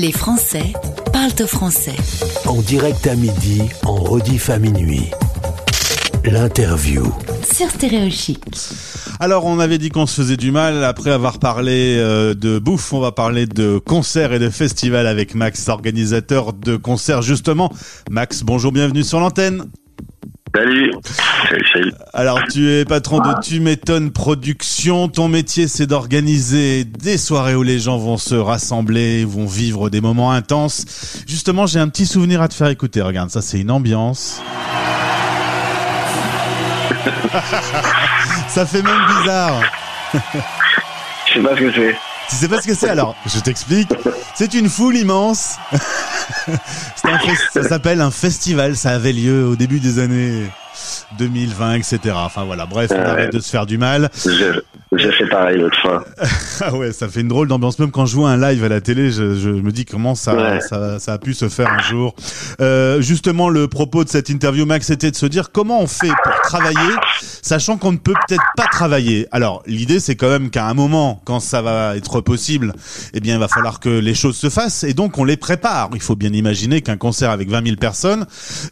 Les Français parlent au français. En direct à midi, en rediff à minuit. L'interview. Sur Stéréo Chic. Alors, on avait dit qu'on se faisait du mal. Après avoir parlé euh, de bouffe, on va parler de concerts et de festivals avec Max, organisateur de concerts justement. Max, bonjour, bienvenue sur l'antenne. Salut. Salut, salut. Alors, tu es patron de Tu m'étonnes production. Ton métier, c'est d'organiser des soirées où les gens vont se rassembler, vont vivre des moments intenses. Justement, j'ai un petit souvenir à te faire écouter. Regarde, ça, c'est une ambiance. ça fait même bizarre. Je sais pas ce que c'est. Tu sais pas ce que c'est alors? Je t'explique. C'est une foule immense. Ça s'appelle un festival. Ça avait lieu au début des années 2020, etc. Enfin voilà. Bref, on Ouais. arrête de se faire du mal. Je- J'ai fait pareil l'autre fois. Ah ouais, ça fait une drôle d'ambiance. Même quand je vois un live à la télé, je, je me dis comment ça, Ouais. ça, ça a pu se faire un jour. Euh, justement, le propos de cette interview, Max, c'était de se dire comment on fait pour travailler, sachant qu'on ne peut peut-être pas travailler. Alors, l'idée, c'est quand même qu'à un moment, quand ça va être possible, eh bien, il va falloir que les choses se fassent, et donc on les prépare. Il faut bien imaginer qu'un concert avec 20 000 personnes,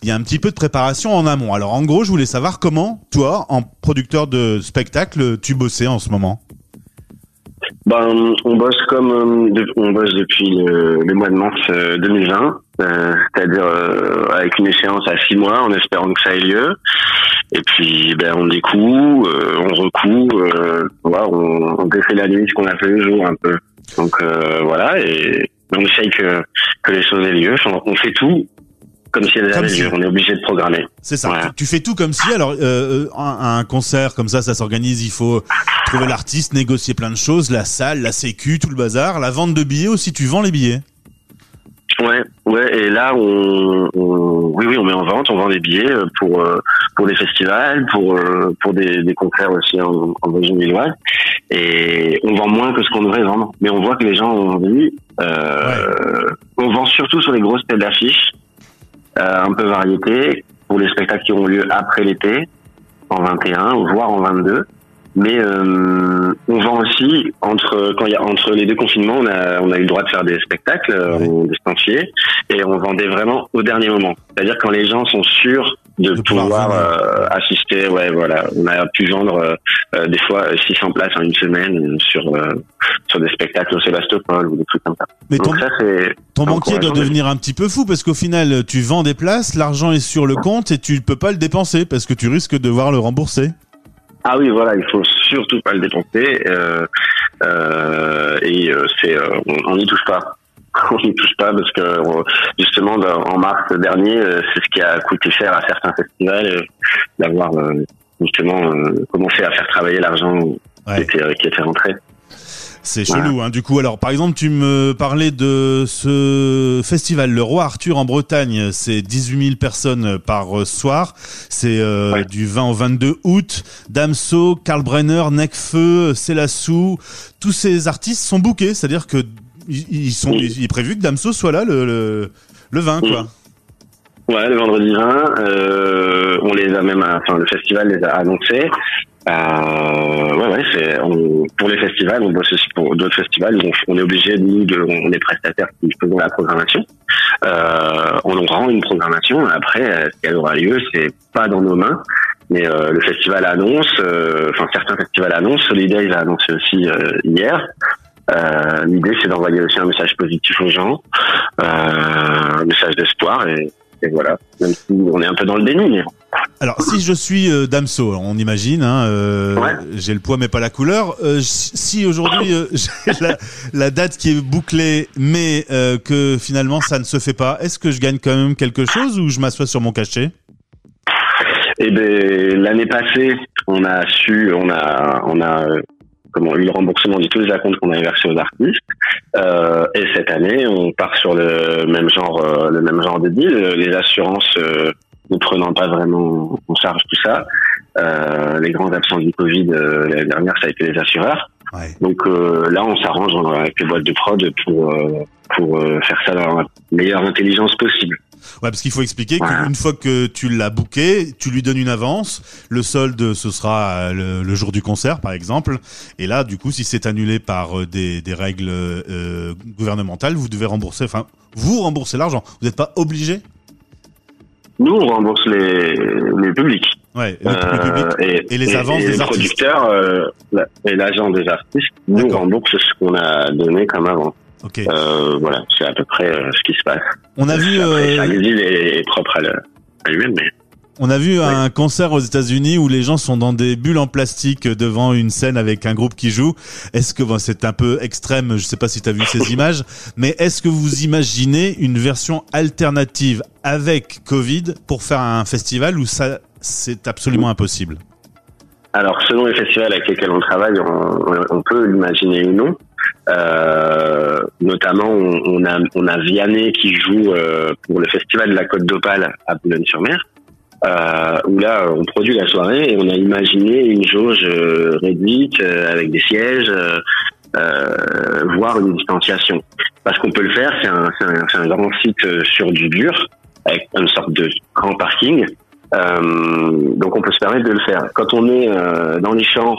il y a un petit peu de préparation en amont. Alors, en gros, je voulais savoir comment, toi, en producteur de spectacle, tu bossais en ce moment? Ben, on bosse comme euh, on bosse depuis le, mois de mars euh, 2020, euh, c'est-à-dire euh, avec une échéance à six mois, en espérant que ça ait lieu. Et puis, ben, on découd, euh, on recoud, euh, voilà, on, on défait la nuit ce qu'on a fait le jour un peu. Donc voilà, et on essaye que les choses aient lieu. On fait tout comme si. On est obligé de programmer. C'est ça. Ouais. Tu, tu fais tout comme si. Alors, euh, euh, un, un concert comme ça, ça s'organise. Il faut trouver l'artiste, négocier plein de choses, la salle, la sécu, tout le bazar, la vente de billets aussi. Tu vends les billets. Ouais, ouais, et là, on, on- oui, oui, on met en vente, on vend des billets euh, pour euh, pour des festivals, pour euh, pour des, des concerts aussi en, en région lilloise, et on vend moins que ce qu'on devrait vendre, mais on voit que les gens ont envie. Euh, On vend surtout sur les grosses têtes d'affiches, un peu variété, pour les spectacles qui auront lieu après l'été, en 21, voire en 22. Mais euh, on vend aussi entre quand il y a entre les deux confinements, on a on a eu le droit de faire des spectacles euh, Ouais. en distancié et on vendait vraiment au dernier moment. C'est-à-dire quand les gens sont sûrs de, De pouvoir euh, assister. Ouais, voilà. On a pu vendre euh, euh, des fois euh, 600 places en une semaine sur euh, sur des spectacles au Sébastopol ou des trucs comme ça. Mais ton, Donc ça c'est ton banquier doit devenir un petit peu fou parce qu'au final, tu vends des places, l'argent est sur le compte et tu peux pas le dépenser parce que tu risques de devoir le rembourser. Ah oui, voilà, il faut surtout pas le dépenser euh, euh, et euh, c'est euh, on n'y touche pas. On n'y touche pas parce que justement en mars dernier, euh, c'est ce qui a coûté cher à certains festivals euh, d'avoir euh, justement commencé à faire travailler l'argent qui, était, qui était rentré. C'est chelou, hein. Du coup, alors, par exemple, tu me parlais de ce festival, le Roi Arthur en Bretagne. C'est 18 000 personnes par soir. C'est euh, Ouais. du 20 au 22 août. Damso, Karl Brenner, Necfeu, Célassou. Tous ces artistes sont bookés. C'est-à-dire que ils sont, Oui. il est prévu que Damso soit là le, le, le 20, quoi. Ouais, le vendredi 20, euh, on les a même, enfin le festival les a annoncés. Euh, ouais, ouais, c'est on- pour les festivals, on bosse aussi pour d'autres festivals. On, on est obligé nous de, on est prestataires qui faisons la programmation. Euh, on en rend une programmation. Après, ce qu'elle aura lieu, c'est pas dans nos mains. Mais euh, le festival annonce, enfin certains festivals annoncent. Solidaire, il a annoncé aussi hier. Euh, L'idée, c'est d'envoyer aussi un message positif aux gens, euh, un message d'espoir et, et voilà. Même si on est un peu dans le déni, Alors, si je suis euh, Damso, on imagine, hein, euh, Ouais. j'ai le poids mais pas la couleur. Euh, si aujourd'hui euh, j'ai la, la date qui est bouclée, mais euh, que finalement ça ne se fait pas, est-ce que je gagne quand même quelque chose ou je m'assois sur mon cachet? Et ben l'année passée, on a su, on a, on a comment eu le remboursement de tous les acomptes qu'on avait versés aux artistes. Euh, et cette année, on part sur le même genre, euh, le même genre de deal. Les assurances euh, ne prenant pas vraiment en charge tout ça. Euh, les grands absents du Covid euh, l'année dernière, ça a été les assureurs. Ouais. Donc euh, là, on s'arrange avec les boîtes de prod pour euh, pour euh, faire ça dans la meilleure intelligence possible. Ouais, parce qu'il faut expliquer Voilà. qu'une fois que tu l'as booké, tu lui donnes une avance. Le solde, ce sera euh, le, le jour du concert, par exemple. Et là, du coup, si c'est annulé par euh, des, des règles euh, gouvernementales, vous devez rembourser. Enfin, vous remboursez l'argent. Vous n'êtes pas obligé? Nous, on rembourse les, les publics. Ouais. Le, Euh, public. et, et les avances des les artistes. producteurs euh, et l'agent des artistes nous remboursent ce qu'on a donné comme avant. Ok. Euh, voilà, c'est à peu près euh, ce qui se passe. On a vu. Après, euh, chaque ville est, est propre à, lui-même, mais On a vu un concert aux États-Unis où les gens sont dans des bulles en plastique devant une scène avec un groupe qui joue. Est-ce que bon, c'est un peu extrême, je sais pas si tu as vu ces images, mais est-ce que vous imaginez une version alternative avec Covid pour faire un festival où ça c'est absolument impossible? Alors, selon les festivals avec lesquels on travaille, on, on peut l'imaginer ou non. Euh, notamment, on, on a, on a Vianney qui joue euh, pour le festival de la Côte d'Opale à Boulogne-sur-Mer, euh, où là, on produit la soirée et on a imaginé une jauge euh, réduite euh, avec des sièges, euh, voire une distanciation. Parce qu'on peut le faire, c'est un, un, un grand site sur du dur, avec une sorte de grand parking. Donc on peut se permettre de le faire. Quand on est dans les champs,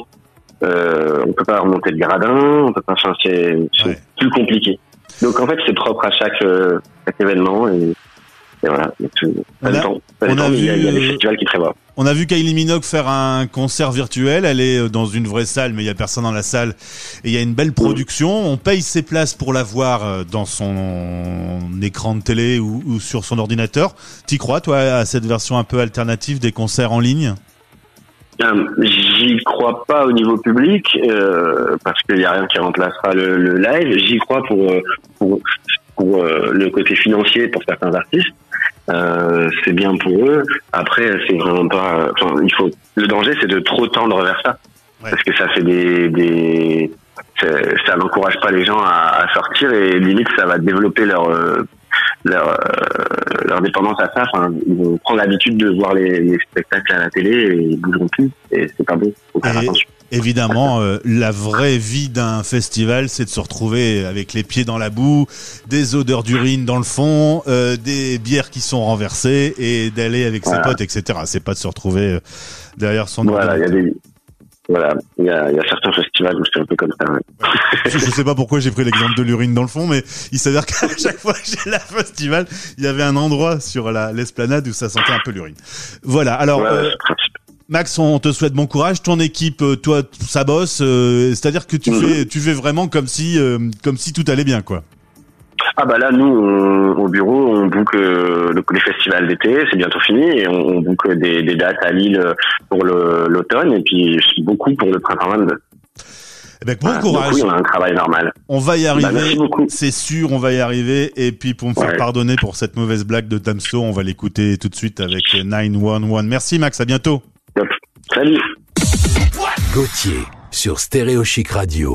euh, on peut pas remonter le gradin, on peut pas. Enfin, c'est Ouais. plus compliqué. Donc en fait, c'est propre à chaque, euh, chaque événement et, et voilà. On a- vu, Kylie Minogue faire un concert virtuel. Elle est euh, dans une vraie salle, mais il y a personne dans la salle. Et il y a une belle production. On paye ses places pour la voir euh, dans son écran de télé ou, ou sur son ordinateur. T'y crois, toi, à cette version un peu alternative des concerts en ligne? J'y crois pas au niveau public euh, parce qu'il y a rien qui remplacera le, le live. J'y crois pour euh, pour, pour euh, le côté financier pour certains artistes. Euh, c'est bien pour eux. Après, c'est vraiment pas. Enfin, il faut. Le danger, c'est de trop tendre vers ça Ouais. parce que ça fait des des. Ça n'encourage pas les gens à, à sortir et limite ça va développer leur euh, leur euh, leur dépendance à ça. Enfin, ils vont prendre l'habitude de voir les, les spectacles à la télé et ils bougeront plus. Et c'est pas bon. Faut faire Et- attention. Évidemment, euh, la vraie vie d'un festival, c'est de se retrouver avec les pieds dans la boue, des odeurs d'urine dans le fond, euh, des bières qui sont renversées et d'aller avec ses potes, etc. C'est pas de se retrouver euh, derrière son Voilà, il y a ordinateur. des voilà, il y a, il y a certains festivals où c'est un peu comme ça. ouais. Je je sais pas pourquoi j'ai pris l'exemple de l'urine dans le fond, mais il s'avère qu'à chaque fois que j'ai la festival, il y avait un endroit sur la l'esplanade où ça sentait un peu l'urine. Voilà. Alors, Ouais, euh. Max, on te souhaite bon courage. Ton équipe, euh, toi, ça bosse. euh, C'est-à-dire que tu Mhm. fais, tu fais vraiment comme si, euh, comme si tout allait bien, quoi. Ah bah là, nous, on- au bureau, on book euh, le- les festivals d'été, c'est bientôt fini, et on, on book des, des dates à Lille pour le- l'automne, et puis beaucoup pour le printemps 22. Eh ben, bon Voilà. Donc courage. on a un travail normal. On va y Bah, arriver. merci beaucoup. C'est sûr, on va y arriver. Et puis, pour me faire Ouais. pardonner pour cette mauvaise blague de Damso, on va l'écouter tout de suite avec 911. Merci, Max. À bientôt. Salut Gauthier sur Stéréo Chic Radio.